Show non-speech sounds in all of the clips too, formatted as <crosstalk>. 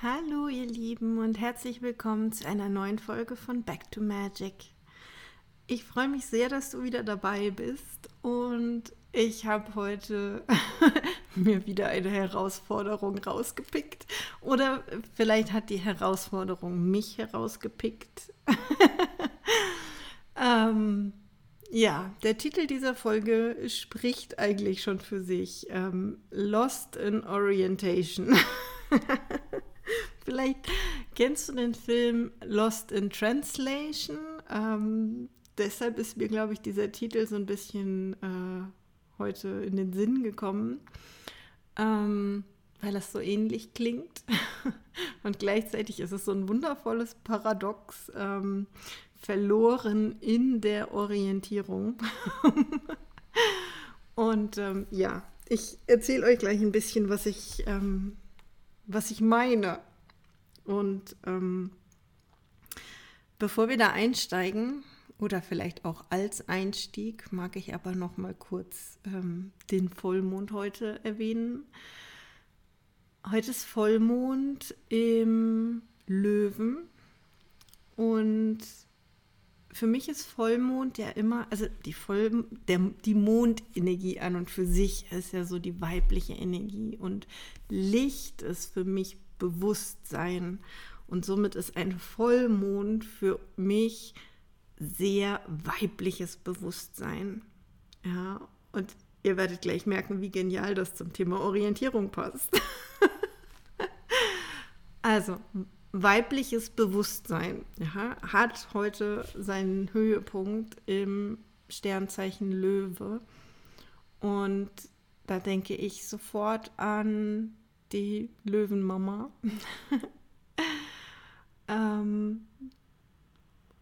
Hallo ihr Lieben und herzlich willkommen zu einer neuen Folge von Back to Magic. Ich freue mich sehr, dass du wieder dabei bist und ich habe heute <laughs> mir wieder eine Herausforderung rausgepickt oder vielleicht hat die Herausforderung mich herausgepickt. <laughs> ähm, ja, der Titel dieser Folge spricht eigentlich schon für sich. Ähm, Lost in Orientation. <laughs> Vielleicht kennst du den Film Lost in Translation. Ähm, deshalb ist mir, glaube ich, dieser Titel so ein bisschen äh, heute in den Sinn gekommen, ähm, weil das so ähnlich klingt. <laughs> Und gleichzeitig ist es so ein wundervolles Paradox, ähm, verloren in der Orientierung. <laughs> Und ähm, ja, ich erzähle euch gleich ein bisschen, was ich, ähm, was ich meine. Und ähm, bevor wir da einsteigen, oder vielleicht auch als Einstieg, mag ich aber noch mal kurz ähm, den Vollmond heute erwähnen. Heute ist Vollmond im Löwen und für mich ist Vollmond ja immer, also die, Voll, der, die Mondenergie an und für sich ist ja so die weibliche Energie und Licht ist für mich Bewusstsein. Und somit ist ein Vollmond für mich sehr weibliches Bewusstsein. Ja, und ihr werdet gleich merken, wie genial das zum Thema Orientierung passt. <laughs> also, weibliches Bewusstsein ja, hat heute seinen Höhepunkt im Sternzeichen Löwe. Und da denke ich sofort an die Löwenmama. <laughs> ähm,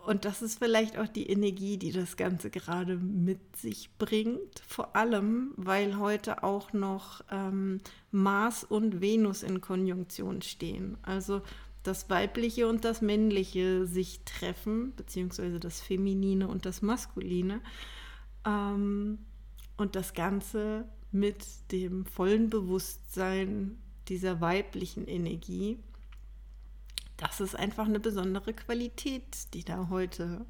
und das ist vielleicht auch die Energie, die das Ganze gerade mit sich bringt. Vor allem, weil heute auch noch ähm, Mars und Venus in Konjunktion stehen. Also das Weibliche und das Männliche sich treffen, beziehungsweise das Feminine und das Maskuline. Ähm, und das Ganze mit dem vollen Bewusstsein dieser weiblichen Energie, das ist einfach eine besondere Qualität, die da heute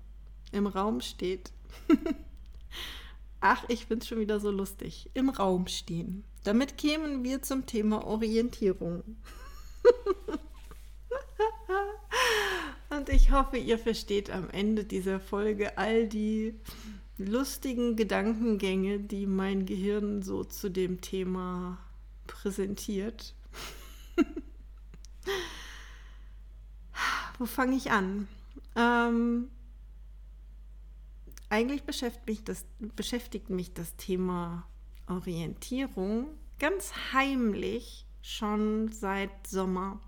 im Raum steht. <laughs> Ach, ich finde es schon wieder so lustig. Im Raum stehen. Damit kämen wir zum Thema Orientierung. <laughs> Und ich hoffe, ihr versteht am Ende dieser Folge all die lustigen Gedankengänge, die mein Gehirn so zu dem Thema präsentiert. Wo fange ich an? Ähm, eigentlich beschäftigt mich, das, beschäftigt mich das Thema Orientierung ganz heimlich schon seit Sommer.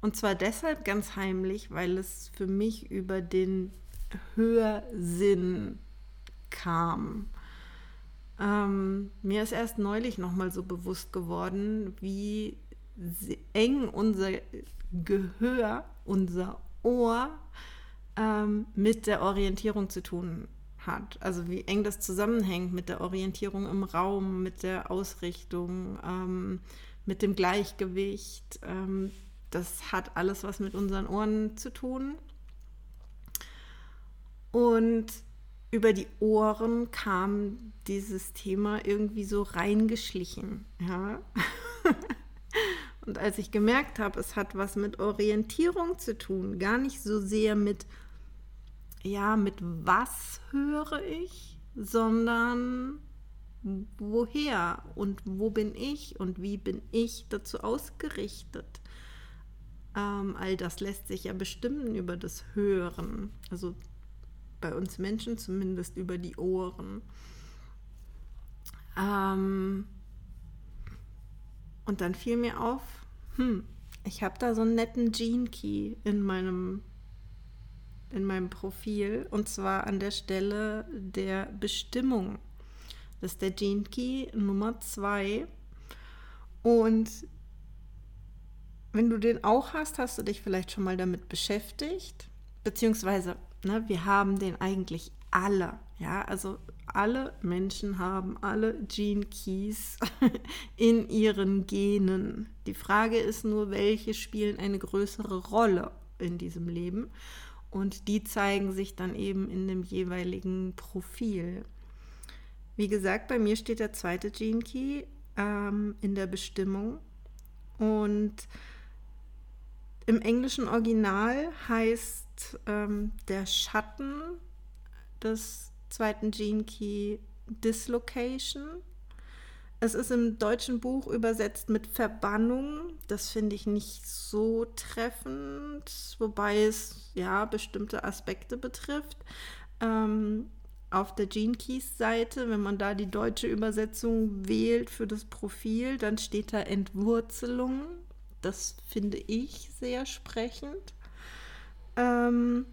Und zwar deshalb ganz heimlich, weil es für mich über den Hörsinn kam. Ähm, mir ist erst neulich nochmal so bewusst geworden, wie eng unser Gehör, unser Ohr ähm, mit der Orientierung zu tun hat. Also wie eng das zusammenhängt mit der Orientierung im Raum, mit der Ausrichtung, ähm, mit dem Gleichgewicht. Ähm, das hat alles was mit unseren Ohren zu tun. Und über die Ohren kam dieses Thema irgendwie so reingeschlichen. Ja? <laughs> Und als ich gemerkt habe, es hat was mit Orientierung zu tun, gar nicht so sehr mit, ja, mit was höre ich, sondern woher und wo bin ich und wie bin ich dazu ausgerichtet. Ähm, all das lässt sich ja bestimmen über das Hören. Also bei uns Menschen zumindest über die Ohren. Ähm, und dann fiel mir auf, hm, ich habe da so einen netten Gene Key in meinem in meinem Profil und zwar an der Stelle der Bestimmung. Das ist der Gene Key Nummer 2 und wenn du den auch hast, hast du dich vielleicht schon mal damit beschäftigt, beziehungsweise ne, wir haben den eigentlich alle. Ja, also alle Menschen haben alle Gene Keys <laughs> in ihren Genen. Die Frage ist nur, welche spielen eine größere Rolle in diesem Leben. Und die zeigen sich dann eben in dem jeweiligen Profil. Wie gesagt, bei mir steht der zweite Gene Key ähm, in der Bestimmung. Und im englischen Original heißt ähm, der Schatten des zweiten Gene Key Dislocation. Es ist im deutschen Buch übersetzt mit Verbannung. Das finde ich nicht so treffend, wobei es ja bestimmte Aspekte betrifft. Ähm, auf der Gene Keys Seite, wenn man da die deutsche Übersetzung wählt für das Profil, dann steht da Entwurzelung. Das finde ich sehr sprechend. Ähm,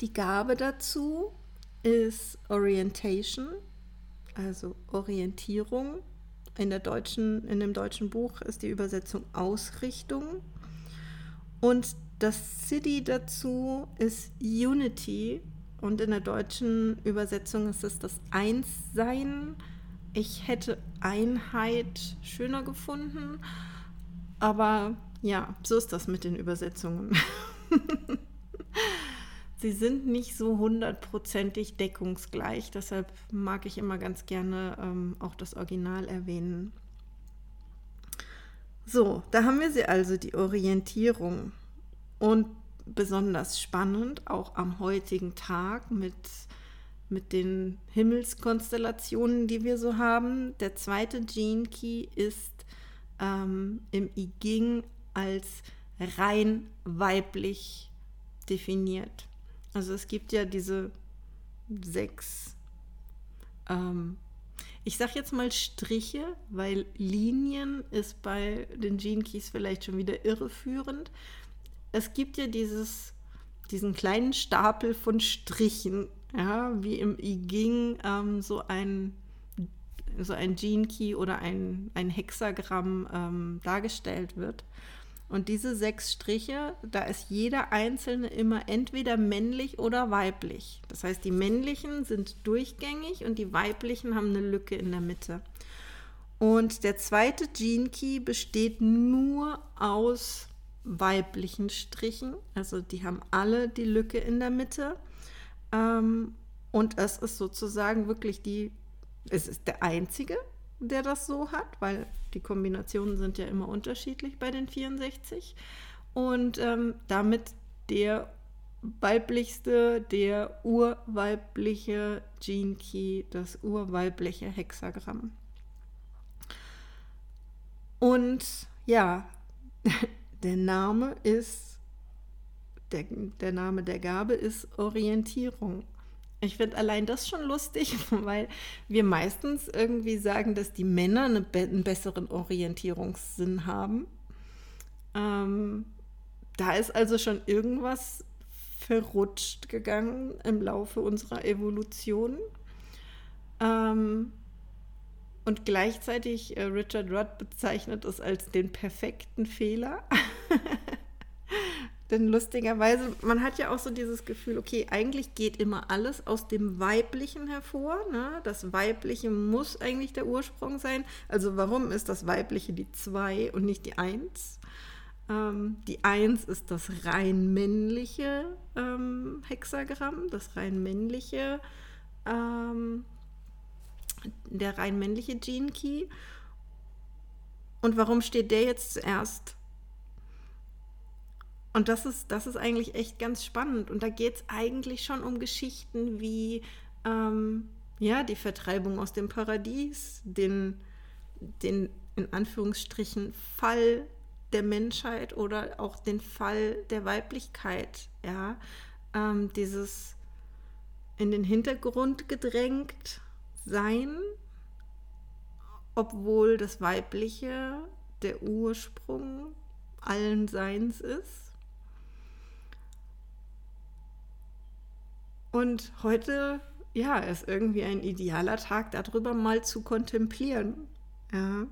die Gabe dazu ist Orientation, also Orientierung. In, der deutschen, in dem deutschen Buch ist die Übersetzung Ausrichtung. Und das City dazu ist Unity. Und in der deutschen Übersetzung ist es das Einssein. Ich hätte Einheit schöner gefunden. Aber ja, so ist das mit den Übersetzungen. <laughs> sie sind nicht so hundertprozentig deckungsgleich. Deshalb mag ich immer ganz gerne ähm, auch das Original erwähnen. So, da haben wir sie also, die Orientierung. Und besonders spannend, auch am heutigen Tag mit, mit den Himmelskonstellationen, die wir so haben. Der zweite Gene Key ist ähm, im I Ging als rein weiblich definiert. Also es gibt ja diese sechs, ähm, ich sag jetzt mal Striche, weil Linien ist bei den Gene Keys vielleicht schon wieder irreführend. Es gibt ja dieses, diesen kleinen Stapel von Strichen, ja, wie im I Ging ähm, so ein so ein Gene Key oder ein, ein Hexagramm ähm, dargestellt wird. Und diese sechs Striche, da ist jeder einzelne immer entweder männlich oder weiblich. Das heißt, die männlichen sind durchgängig und die weiblichen haben eine Lücke in der Mitte. Und der zweite Gene Key besteht nur aus weiblichen Strichen. Also die haben alle die Lücke in der Mitte. Ähm, und es ist sozusagen wirklich die, es ist der einzige der das so hat, weil die Kombinationen sind ja immer unterschiedlich bei den 64. Und ähm, damit der weiblichste, der urweibliche Gene Key, das urweibliche Hexagramm. Und ja, <laughs> der Name ist, der, der Name der Gabe ist Orientierung. Ich finde allein das schon lustig, <laughs> weil wir meistens irgendwie sagen, dass die Männer eine, einen besseren Orientierungssinn haben. Ähm, da ist also schon irgendwas verrutscht gegangen im Laufe unserer Evolution. Ähm, und gleichzeitig äh, Richard Rudd bezeichnet es als den perfekten Fehler. <laughs> Denn lustigerweise, man hat ja auch so dieses Gefühl, okay, eigentlich geht immer alles aus dem Weiblichen hervor. Ne? Das Weibliche muss eigentlich der Ursprung sein. Also warum ist das Weibliche die 2 und nicht die 1? Ähm, die 1 ist das rein männliche ähm, Hexagramm, das rein männliche, ähm, der rein männliche Gene Key. Und warum steht der jetzt zuerst? Und das ist, das ist eigentlich echt ganz spannend. Und da geht es eigentlich schon um Geschichten wie ähm, ja, die Vertreibung aus dem Paradies, den, den in Anführungsstrichen Fall der Menschheit oder auch den Fall der Weiblichkeit. Ja, ähm, dieses in den Hintergrund gedrängt sein, obwohl das Weibliche der Ursprung allen Seins ist. Und heute, ja, ist irgendwie ein idealer Tag, darüber mal zu kontemplieren. Ja.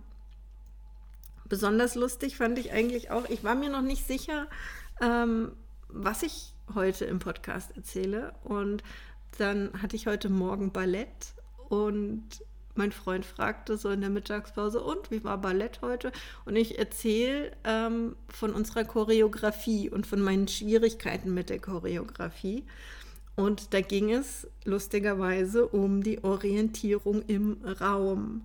Besonders lustig fand ich eigentlich auch, ich war mir noch nicht sicher, ähm, was ich heute im Podcast erzähle. Und dann hatte ich heute Morgen Ballett und mein Freund fragte so in der Mittagspause, und wie war Ballett heute? Und ich erzähle ähm, von unserer Choreografie und von meinen Schwierigkeiten mit der Choreografie. Und da ging es lustigerweise um die Orientierung im Raum.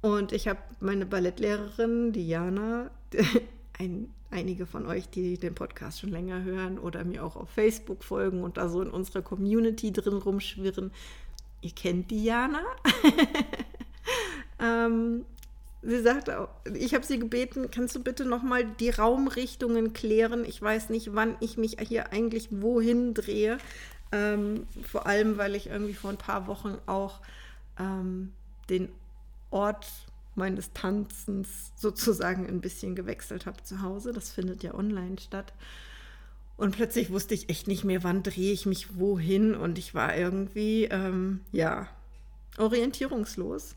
Und ich habe meine Ballettlehrerin Diana, <laughs> ein, einige von euch, die den Podcast schon länger hören oder mir auch auf Facebook folgen und da so in unserer Community drin rumschwirren, ihr kennt Diana. <laughs> ähm, sie sagte, ich habe sie gebeten, kannst du bitte nochmal die Raumrichtungen klären? Ich weiß nicht, wann ich mich hier eigentlich wohin drehe. Ähm, vor allem, weil ich irgendwie vor ein paar Wochen auch ähm, den Ort meines Tanzens sozusagen ein bisschen gewechselt habe zu Hause. Das findet ja online statt. Und plötzlich wusste ich echt nicht mehr, wann drehe ich mich wohin. Und ich war irgendwie, ähm, ja, orientierungslos.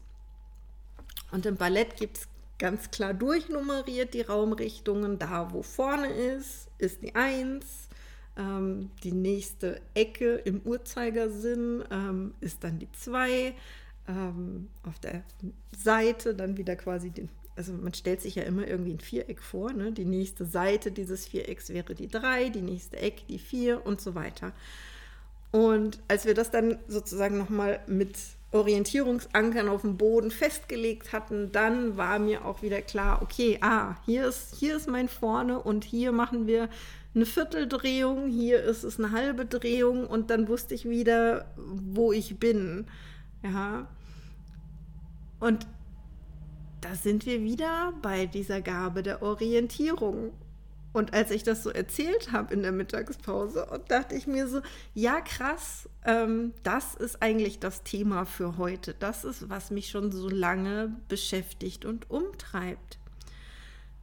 Und im Ballett gibt es ganz klar durchnummeriert die Raumrichtungen. Da, wo vorne ist, ist die Eins. Ähm, die nächste Ecke im Uhrzeigersinn ähm, ist dann die Zwei. Ähm, auf der Seite dann wieder quasi den also man stellt sich ja immer irgendwie ein Viereck vor. Ne? Die nächste Seite dieses Vierecks wäre die 3, die nächste Eck die 4 und so weiter. Und als wir das dann sozusagen nochmal mit Orientierungsankern auf dem Boden festgelegt hatten, dann war mir auch wieder klar, okay, ah, hier ist, hier ist mein Vorne und hier machen wir eine Vierteldrehung, hier ist es eine halbe Drehung und dann wusste ich wieder, wo ich bin. Ja. Und da sind wir wieder bei dieser Gabe der Orientierung. Und als ich das so erzählt habe in der Mittagspause, dachte ich mir so, ja krass, ähm, das ist eigentlich das Thema für heute. Das ist, was mich schon so lange beschäftigt und umtreibt.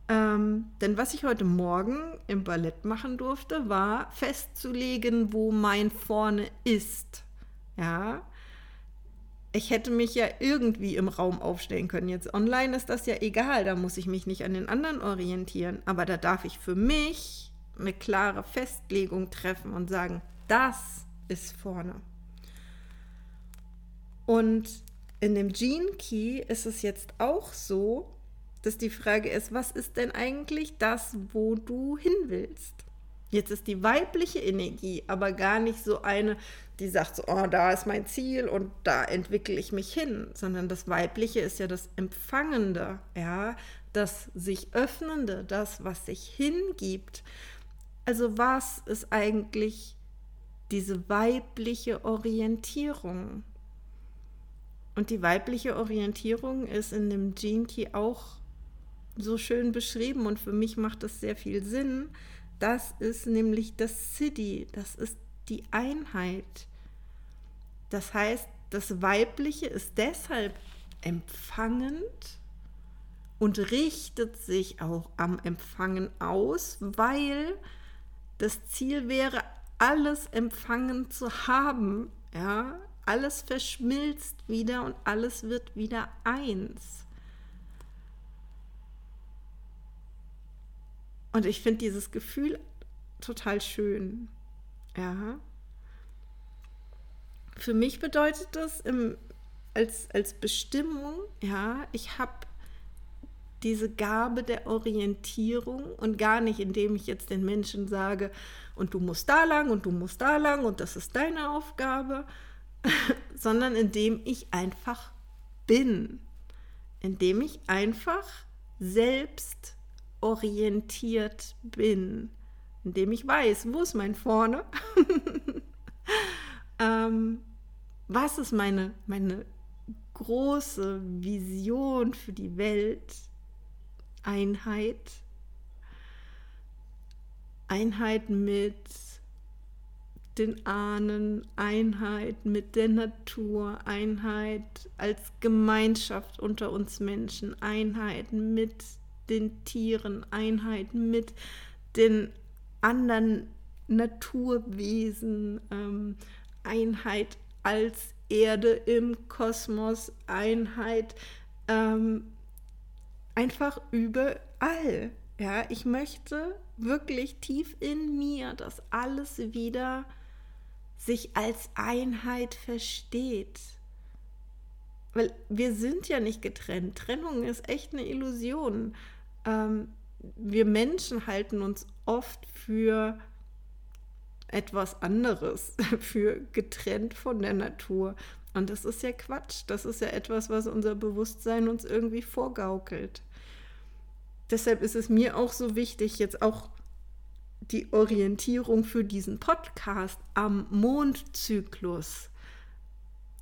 Ähm, denn was ich heute Morgen im Ballett machen durfte, war festzulegen, wo mein Vorne ist. Ja, ich hätte mich ja irgendwie im Raum aufstellen können. Jetzt online ist das ja egal, da muss ich mich nicht an den anderen orientieren. Aber da darf ich für mich eine klare Festlegung treffen und sagen, das ist vorne. Und in dem Gene Key ist es jetzt auch so, dass die Frage ist, was ist denn eigentlich das, wo du hin willst? Jetzt ist die weibliche Energie aber gar nicht so eine, die sagt so, oh, da ist mein Ziel und da entwickle ich mich hin, sondern das Weibliche ist ja das Empfangende, ja, das sich Öffnende, das, was sich hingibt. Also was ist eigentlich diese weibliche Orientierung? Und die weibliche Orientierung ist in dem Gene Key auch so schön beschrieben und für mich macht das sehr viel Sinn. Das ist nämlich das City, das ist die Einheit. Das heißt, das Weibliche ist deshalb empfangend und richtet sich auch am Empfangen aus, weil das Ziel wäre, alles empfangen zu haben. Ja, alles verschmilzt wieder und alles wird wieder eins. Und ich finde dieses Gefühl total schön. Ja. Für mich bedeutet das im, als, als Bestimmung, ja, ich habe diese Gabe der Orientierung und gar nicht, indem ich jetzt den Menschen sage, und du musst da lang und du musst da lang und das ist deine Aufgabe, <laughs> sondern indem ich einfach bin, indem ich einfach selbst orientiert bin indem ich weiß, wo ist mein Vorne, <laughs> ähm, was ist meine, meine große Vision für die Welt, Einheit, Einheit mit den Ahnen, Einheit mit der Natur, Einheit als Gemeinschaft unter uns Menschen, Einheit mit den Tieren, Einheit mit den anderen Naturwesen, ähm, Einheit als Erde im Kosmos, Einheit ähm, einfach überall. Ja, ich möchte wirklich tief in mir, dass alles wieder sich als Einheit versteht. weil wir sind ja nicht getrennt. Trennung ist echt eine Illusion. Ähm, wir Menschen halten uns oft für etwas anderes, <laughs> für getrennt von der Natur. Und das ist ja Quatsch. Das ist ja etwas, was unser Bewusstsein uns irgendwie vorgaukelt. Deshalb ist es mir auch so wichtig, jetzt auch die Orientierung für diesen Podcast am Mondzyklus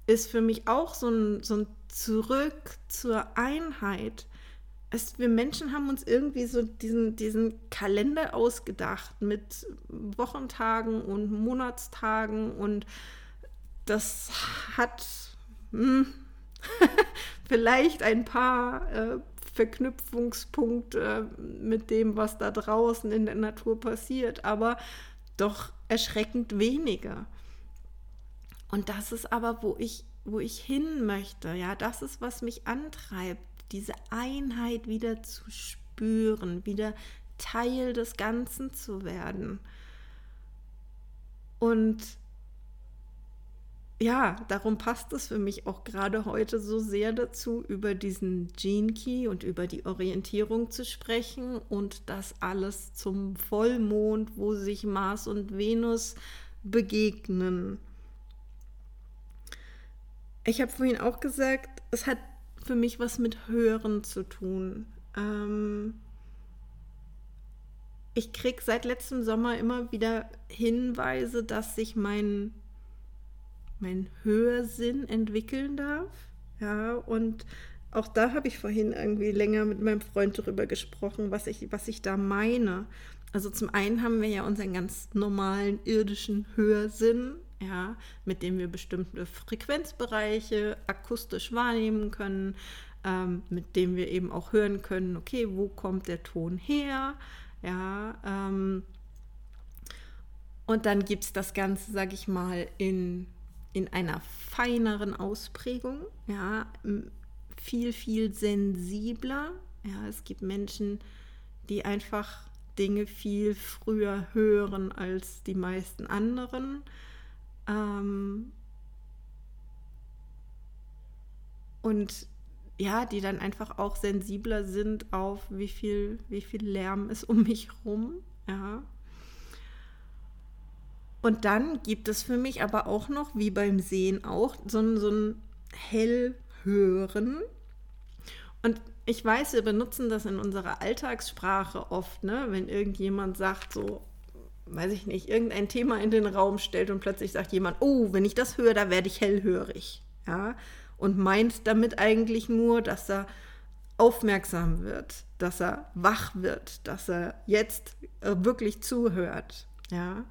ist für mich auch so ein, so ein Zurück zur Einheit. Es, wir Menschen haben uns irgendwie so diesen, diesen Kalender ausgedacht mit Wochentagen und Monatstagen und das hat hm, <laughs> vielleicht ein paar äh, Verknüpfungspunkte mit dem, was da draußen in der Natur passiert, aber doch erschreckend weniger. Und das ist aber, wo ich, wo ich hin möchte. Ja, das ist, was mich antreibt, diese Einheit wieder zu spüren, wieder Teil des Ganzen zu werden. Und ja, darum passt es für mich auch gerade heute so sehr dazu, über diesen Gene Key und über die Orientierung zu sprechen und das alles zum Vollmond, wo sich Mars und Venus begegnen. Ich habe vorhin auch gesagt, es hat für mich was mit Hören zu tun. Ähm ich kriege seit letztem Sommer immer wieder Hinweise, dass sich mein, mein Hörsinn entwickeln darf. Ja, und auch da habe ich vorhin irgendwie länger mit meinem Freund darüber gesprochen, was ich, was ich da meine. Also zum einen haben wir ja unseren ganz normalen irdischen Hörsinn, ja, mit dem wir bestimmte Frequenzbereiche akustisch wahrnehmen können, ähm, mit dem wir eben auch hören können, okay, wo kommt der Ton her, ja, ähm, und dann gibt es das Ganze, sage ich mal, in, in einer feineren Ausprägung, ja, viel, viel sensibler. Ja, es gibt Menschen, die einfach Dinge viel früher hören als die meisten anderen. Ähm, und ja, die dann einfach auch sensibler sind auf wie viel, wie viel Lärm ist um mich rum. Ja. Und dann gibt es für mich aber auch noch, wie beim Sehen auch, so ein, so ein Hellhören. Und ich weiß, wir benutzen das in unserer Alltagssprache oft, ne? wenn irgendjemand sagt so, weiß ich nicht, irgendein Thema in den Raum stellt und plötzlich sagt jemand, oh, wenn ich das höre, da werde ich hellhörig. Ja? Und meint damit eigentlich nur, dass er aufmerksam wird, dass er wach wird, dass er jetzt äh, wirklich zuhört. Ja?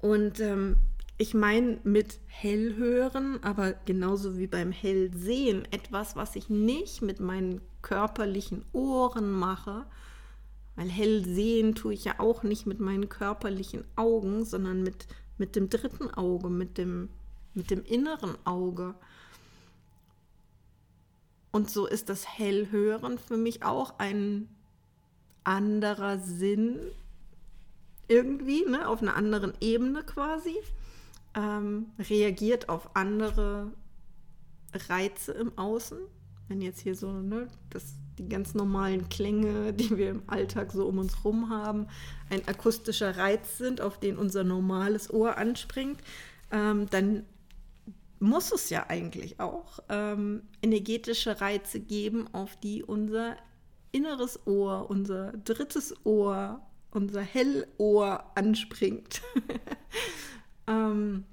Und ähm, ich meine mit hellhören, aber genauso wie beim Hellsehen, etwas, was ich nicht mit meinen körperlichen Ohren mache, weil hell sehen tue ich ja auch nicht mit meinen körperlichen Augen, sondern mit, mit dem dritten Auge, mit dem, mit dem inneren Auge. Und so ist das Hellhören für mich auch ein anderer Sinn, irgendwie, ne, auf einer anderen Ebene quasi, ähm, reagiert auf andere Reize im Außen. Wenn jetzt hier so, ne, das die ganz normalen Klänge, die wir im Alltag so um uns herum haben, ein akustischer Reiz sind, auf den unser normales Ohr anspringt, ähm, dann muss es ja eigentlich auch ähm, energetische Reize geben, auf die unser inneres Ohr, unser drittes Ohr, unser Hellohr anspringt. <laughs> ähm,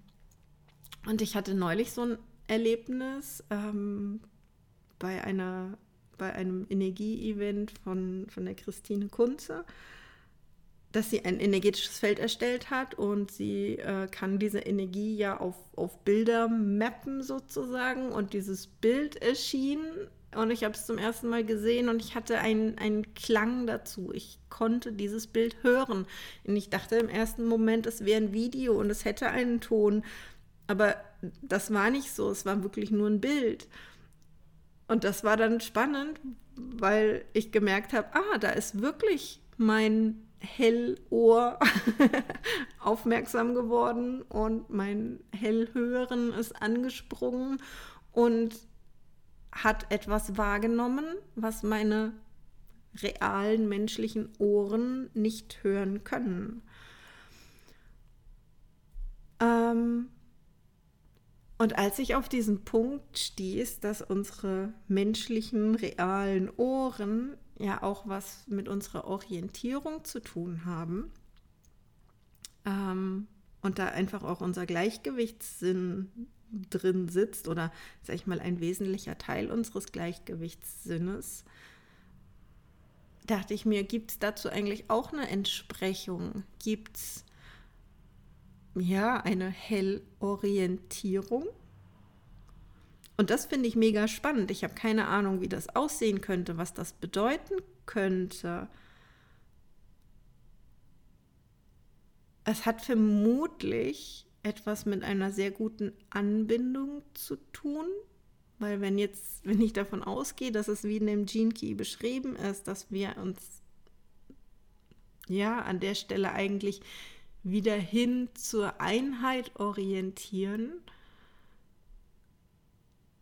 und ich hatte neulich so ein Erlebnis ähm, bei einer bei einem Energie-Event von, von der Christine Kunze, dass sie ein energetisches Feld erstellt hat und sie äh, kann diese Energie ja auf, auf Bilder mappen sozusagen und dieses Bild erschien und ich habe es zum ersten Mal gesehen und ich hatte einen, einen Klang dazu. Ich konnte dieses Bild hören. Und ich dachte im ersten Moment, es wäre ein Video und es hätte einen Ton. Aber das war nicht so, es war wirklich nur ein Bild. Und das war dann spannend, weil ich gemerkt habe, ah, da ist wirklich mein Hellohr <laughs> aufmerksam geworden und mein Hellhören ist angesprungen. und hat etwas wahrgenommen, was meine realen menschlichen Ohren nicht hören können. Ähm, und als ich auf diesen Punkt stieß, dass unsere menschlichen, realen Ohren ja auch was mit unserer Orientierung zu tun haben ähm, und da einfach auch unser Gleichgewichtssinn drin sitzt oder, sag ich mal, ein wesentlicher Teil unseres Gleichgewichtssinnes, dachte ich mir, gibt es dazu eigentlich auch eine Entsprechung? Gibt es ja eine Hellorientierung? Und das finde ich mega spannend. Ich habe keine Ahnung, wie das aussehen könnte, was das bedeuten könnte. Es hat vermutlich etwas mit einer sehr guten Anbindung zu tun, weil wenn jetzt, wenn ich davon ausgehe, dass es wie in dem Gene Key beschrieben ist, dass wir uns ja an der Stelle eigentlich wieder hin zur Einheit orientieren,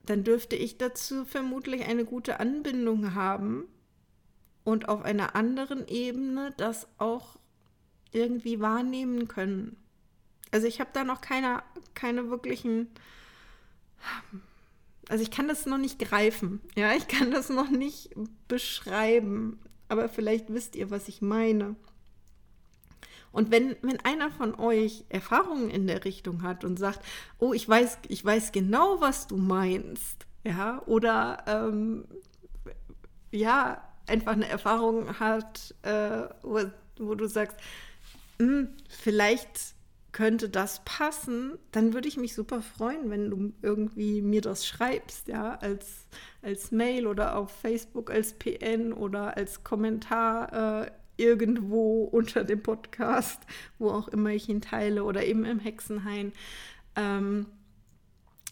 dann dürfte ich dazu vermutlich eine gute Anbindung haben und auf einer anderen Ebene das auch irgendwie wahrnehmen können. Also ich habe da noch keine, keine wirklichen, also ich kann das noch nicht greifen, ja, ich kann das noch nicht beschreiben, aber vielleicht wisst ihr, was ich meine. Und wenn, wenn einer von euch Erfahrungen in der Richtung hat und sagt, oh, ich weiß, ich weiß genau, was du meinst, ja, oder ähm, ja, einfach eine Erfahrung hat, äh, wo, wo, du sagst, hm, vielleicht könnte das passen, dann würde ich mich super freuen, wenn du irgendwie mir das schreibst, ja, als, als Mail oder auf Facebook als PN oder als Kommentar äh, irgendwo unter dem Podcast, wo auch immer ich ihn teile oder eben im Hexenhain, ähm,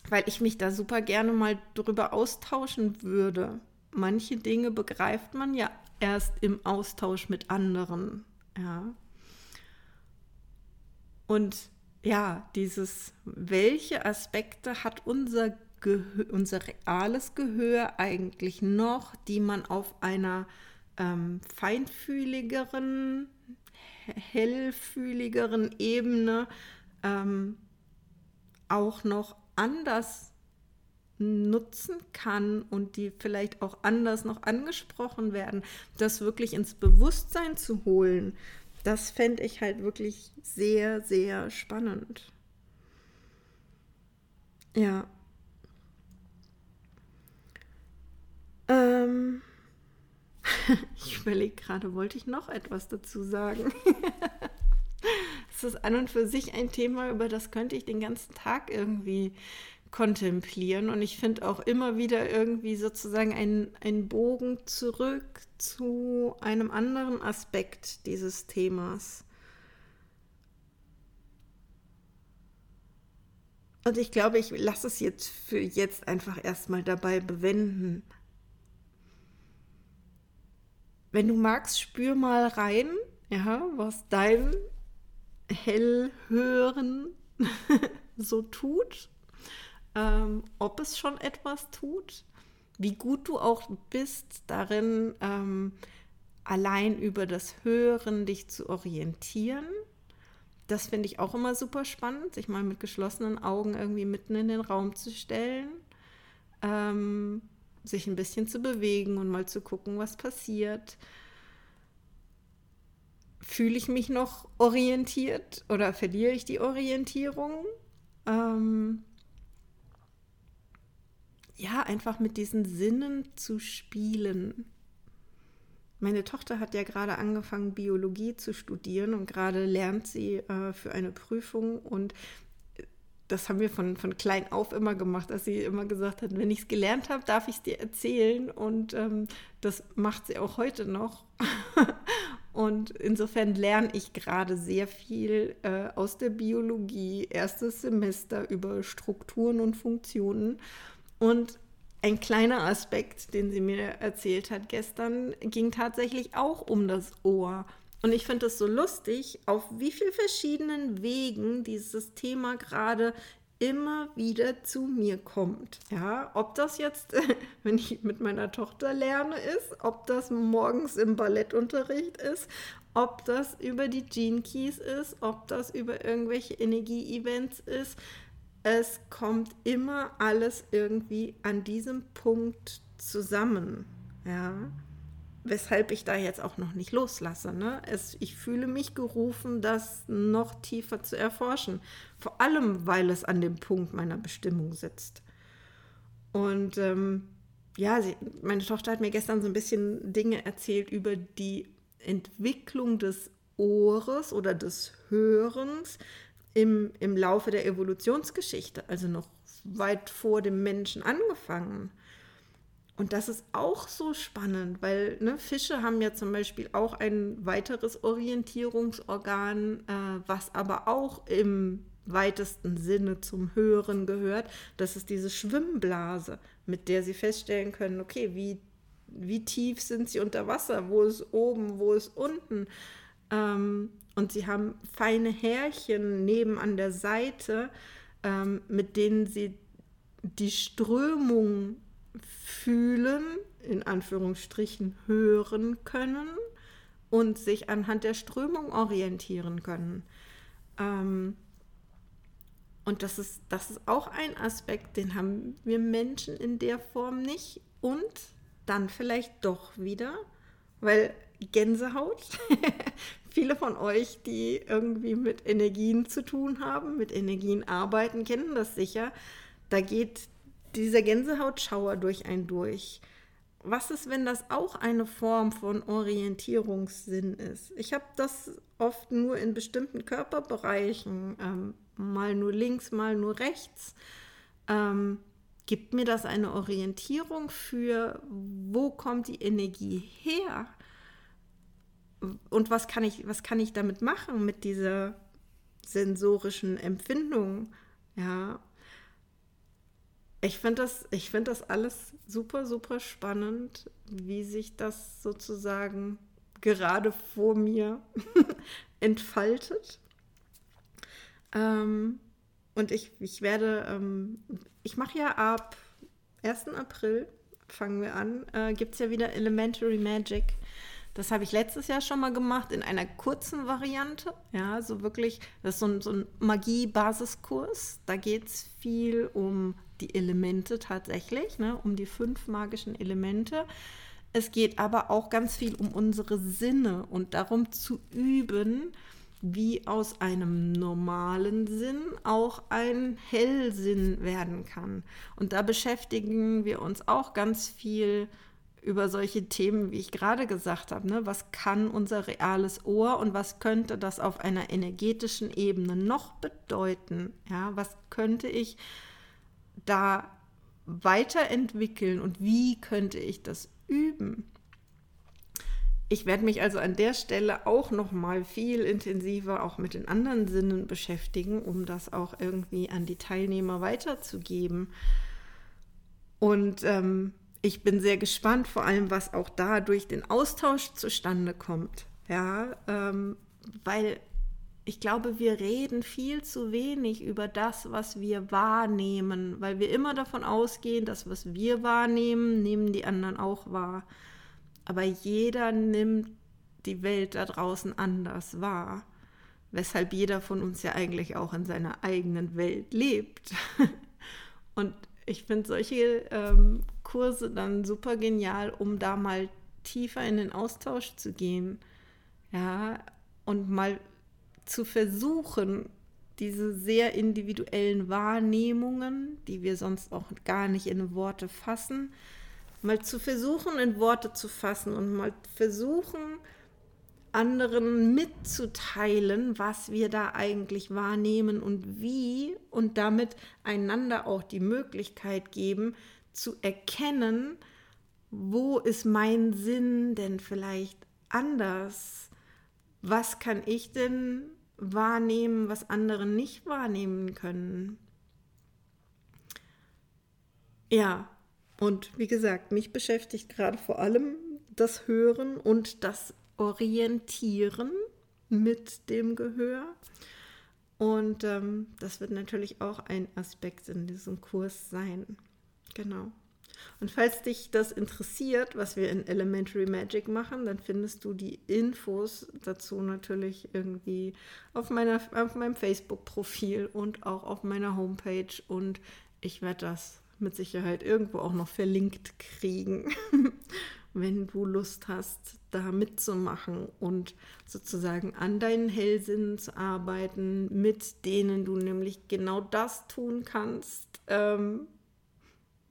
weil ich mich da super gerne mal drüber austauschen würde. Manche Dinge begreift man ja erst im Austausch mit anderen, ja. Und ja, dieses, welche Aspekte hat unser, Gehör, unser reales Gehör eigentlich noch, die man auf einer ähm, feinfühligeren, hellfühligeren Ebene ähm, auch noch anders nutzen kann und die vielleicht auch anders noch angesprochen werden, das wirklich ins Bewusstsein zu holen, das fände ich halt wirklich sehr, sehr spannend. Ja. Ähm. <laughs> Ich überlege gerade, wollte ich noch etwas dazu sagen? <laughs> Es ist an und für sich ein Thema, über das könnte ich den ganzen Tag irgendwie kontemplieren. Und ich finde auch immer wieder irgendwie sozusagen einen, Bogen zurück zu einem anderen Aspekt dieses Themas. Und ich glaube, ich lasse es jetzt für jetzt einfach erstmal dabei bewenden. Wenn du magst, spür mal rein, ja, was dein Hellhören <laughs> so tut, ähm, ob es schon etwas tut, wie gut du auch bist darin, ähm, allein über das Hören dich zu orientieren. Das finde ich auch immer super spannend, sich mal mit geschlossenen Augen irgendwie mitten in den Raum zu stellen. Ähm, sich ein bisschen zu bewegen und mal zu gucken, was passiert. Fühle ich mich noch orientiert oder verliere ich die Orientierung? Ähm ja, einfach mit diesen Sinnen zu spielen. Meine Tochter hat ja gerade angefangen, Biologie zu studieren und gerade lernt sie äh, für eine Prüfung und das haben wir von, von klein auf immer gemacht, dass sie immer gesagt hat, wenn ich es gelernt habe, darf ich es dir erzählen. Und ähm, das macht sie auch heute noch. <laughs> und insofern lerne ich gerade sehr viel äh, aus der Biologie, erstes Semester über Strukturen und Funktionen. Und ein kleiner Aspekt, den sie mir erzählt hat gestern, ging tatsächlich auch um das Ohr. Und ich finde es so lustig, auf wie vielen verschiedenen Wegen dieses Thema gerade immer wieder zu mir kommt. Ja, ob das jetzt, <laughs> wenn ich mit meiner Tochter lerne, ist, ob das morgens im Ballettunterricht ist, ob das über die Gene Keys ist, ob das über irgendwelche Energie-Events ist. Es kommt immer alles irgendwie an diesem Punkt zusammen. Ja weshalb ich da jetzt auch noch nicht loslasse. Ne? Es, ich fühle mich gerufen, das noch tiefer zu erforschen. Vor allem, weil es an dem Punkt meiner Bestimmung sitzt. Und ähm, ja, sie, meine Tochter hat mir gestern so ein bisschen Dinge erzählt über die Entwicklung des Ohres oder des Hörens im, im Laufe der Evolutionsgeschichte, also noch weit vor dem Menschen angefangen. Und das ist auch so spannend, weil ne, Fische haben ja zum Beispiel auch ein weiteres Orientierungsorgan, äh, was aber auch im weitesten Sinne zum Hören gehört. Das ist diese Schwimmblase, mit der sie feststellen können, okay, wie, wie tief sind sie unter Wasser, wo ist oben, wo ist unten. Ähm, und sie haben feine Härchen neben an der Seite, ähm, mit denen sie die Strömung fühlen, in Anführungsstrichen hören können und sich anhand der Strömung orientieren können. Ähm, und das ist, das ist auch ein Aspekt, den haben wir Menschen in der Form nicht. Und dann vielleicht doch wieder, weil Gänsehaut, <laughs> viele von euch, die irgendwie mit Energien zu tun haben, mit Energien arbeiten, kennen das sicher. Da geht dieser Gänsehautschauer durch einen durch. Was ist, wenn das auch eine Form von Orientierungssinn ist? Ich habe das oft nur in bestimmten Körperbereichen, ähm, mal nur links, mal nur rechts. Ähm, gibt mir das eine Orientierung für, wo kommt die Energie her? Und was kann ich, was kann ich damit machen mit dieser sensorischen Empfindung? Ja, ich finde das, find das alles super, super spannend, wie sich das sozusagen gerade vor mir <laughs> entfaltet. Ähm, und ich, ich werde, ähm, ich mache ja ab 1. April, fangen wir an, äh, gibt es ja wieder Elementary Magic. Das habe ich letztes Jahr schon mal gemacht in einer kurzen Variante. Ja, so wirklich, das ist so ein, so ein Magie-Basiskurs. Da geht es viel um die Elemente tatsächlich, ne, um die fünf magischen Elemente. Es geht aber auch ganz viel um unsere Sinne und darum zu üben, wie aus einem normalen Sinn auch ein Hellsinn werden kann. Und da beschäftigen wir uns auch ganz viel über solche Themen, wie ich gerade gesagt habe. Ne? Was kann unser reales Ohr und was könnte das auf einer energetischen Ebene noch bedeuten? Ja, was könnte ich da weiterentwickeln und wie könnte ich das üben? Ich werde mich also an der Stelle auch noch mal viel intensiver auch mit den anderen Sinnen beschäftigen, um das auch irgendwie an die Teilnehmer weiterzugeben. Und ähm, ich bin sehr gespannt, vor allem was auch da durch den Austausch zustande kommt. Ja, ähm, weil ich glaube, wir reden viel zu wenig über das, was wir wahrnehmen, weil wir immer davon ausgehen, dass was wir wahrnehmen, nehmen die anderen auch wahr. Aber jeder nimmt die Welt da draußen anders wahr, weshalb jeder von uns ja eigentlich auch in seiner eigenen Welt lebt. <laughs> Und ich finde solche ähm, Kurse dann super genial, um da mal tiefer in den Austausch zu gehen. Ja, und mal zu versuchen, diese sehr individuellen Wahrnehmungen, die wir sonst auch gar nicht in Worte fassen, mal zu versuchen, in Worte zu fassen und mal versuchen, anderen mitzuteilen, was wir da eigentlich wahrnehmen und wie und damit einander auch die Möglichkeit geben, zu erkennen, wo ist mein Sinn denn vielleicht anders? Was kann ich denn wahrnehmen, was andere nicht wahrnehmen können? Ja, und wie gesagt, mich beschäftigt gerade vor allem das Hören und das Orientieren mit dem Gehör. Und ähm, das wird natürlich auch ein Aspekt in diesem Kurs sein. Genau. Und falls dich das interessiert, was wir in Elementary Magic machen, dann findest du die Infos dazu natürlich irgendwie auf, meiner, auf meinem Facebook-Profil und auch auf meiner Homepage. Und ich werde das mit Sicherheit irgendwo auch noch verlinkt kriegen. <laughs> wenn du Lust hast, da mitzumachen und sozusagen an deinen Hellsinnen zu arbeiten, mit denen du nämlich genau das tun kannst, ähm,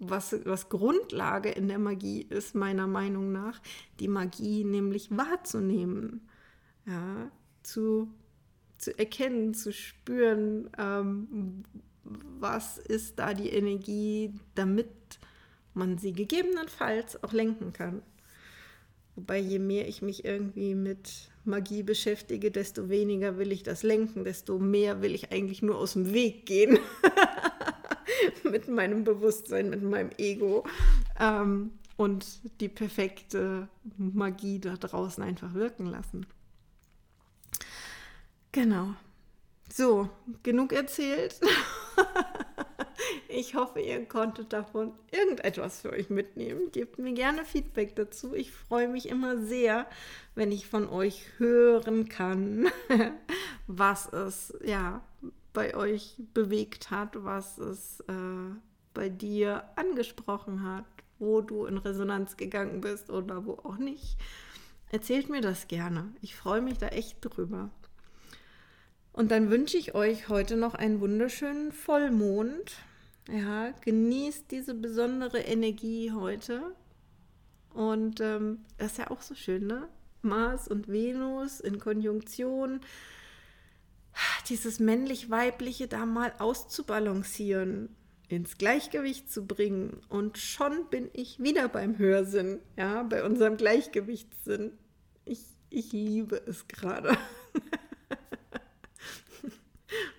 was, was Grundlage in der Magie ist, meiner Meinung nach, die Magie nämlich wahrzunehmen, ja, zu, zu erkennen, zu spüren, ähm, was ist da die Energie, damit man sie gegebenenfalls auch lenken kann. Wobei je mehr ich mich irgendwie mit Magie beschäftige, desto weniger will ich das lenken, desto mehr will ich eigentlich nur aus dem Weg gehen. <laughs> <laughs> mit meinem Bewusstsein, mit meinem Ego. Ähm, und die perfekte Magie da draußen einfach wirken lassen. Genau. So, genug erzählt. <laughs> Ich hoffe, ihr konntet davon irgendetwas für euch mitnehmen. Gebt mir gerne Feedback dazu. Ich freue mich immer sehr, wenn ich von euch hören kann, <laughs> was es ja bei euch bewegt hat, was es äh, bei dir angesprochen hat, wo du in Resonanz gegangen bist oder wo auch nicht. Erzählt mir das gerne. Ich freue mich da echt drüber. Und dann wünsche ich euch heute noch einen wunderschönen Vollmond. Ja, genießt diese besondere Energie heute. Und ähm, das ist ja auch so schön, ne? Mars und Venus in Konjunktion. Dieses männlich-weibliche da mal auszubalancieren, ins Gleichgewicht zu bringen. Und schon bin ich wieder beim Hörsinn, ja, bei unserem Gleichgewichtssinn. Ich, ich liebe es gerade. <laughs>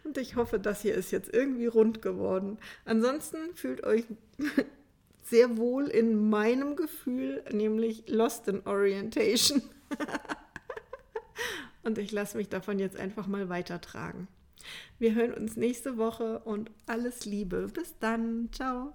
Und ich hoffe, das hier ist jetzt irgendwie rund geworden. Ansonsten fühlt euch <laughs> sehr wohl in meinem Gefühl, nämlich Lost in Orientation. <laughs> und ich lasse mich davon jetzt einfach mal weitertragen. Wir hören uns nächste Woche und alles Liebe. Bis dann. Ciao.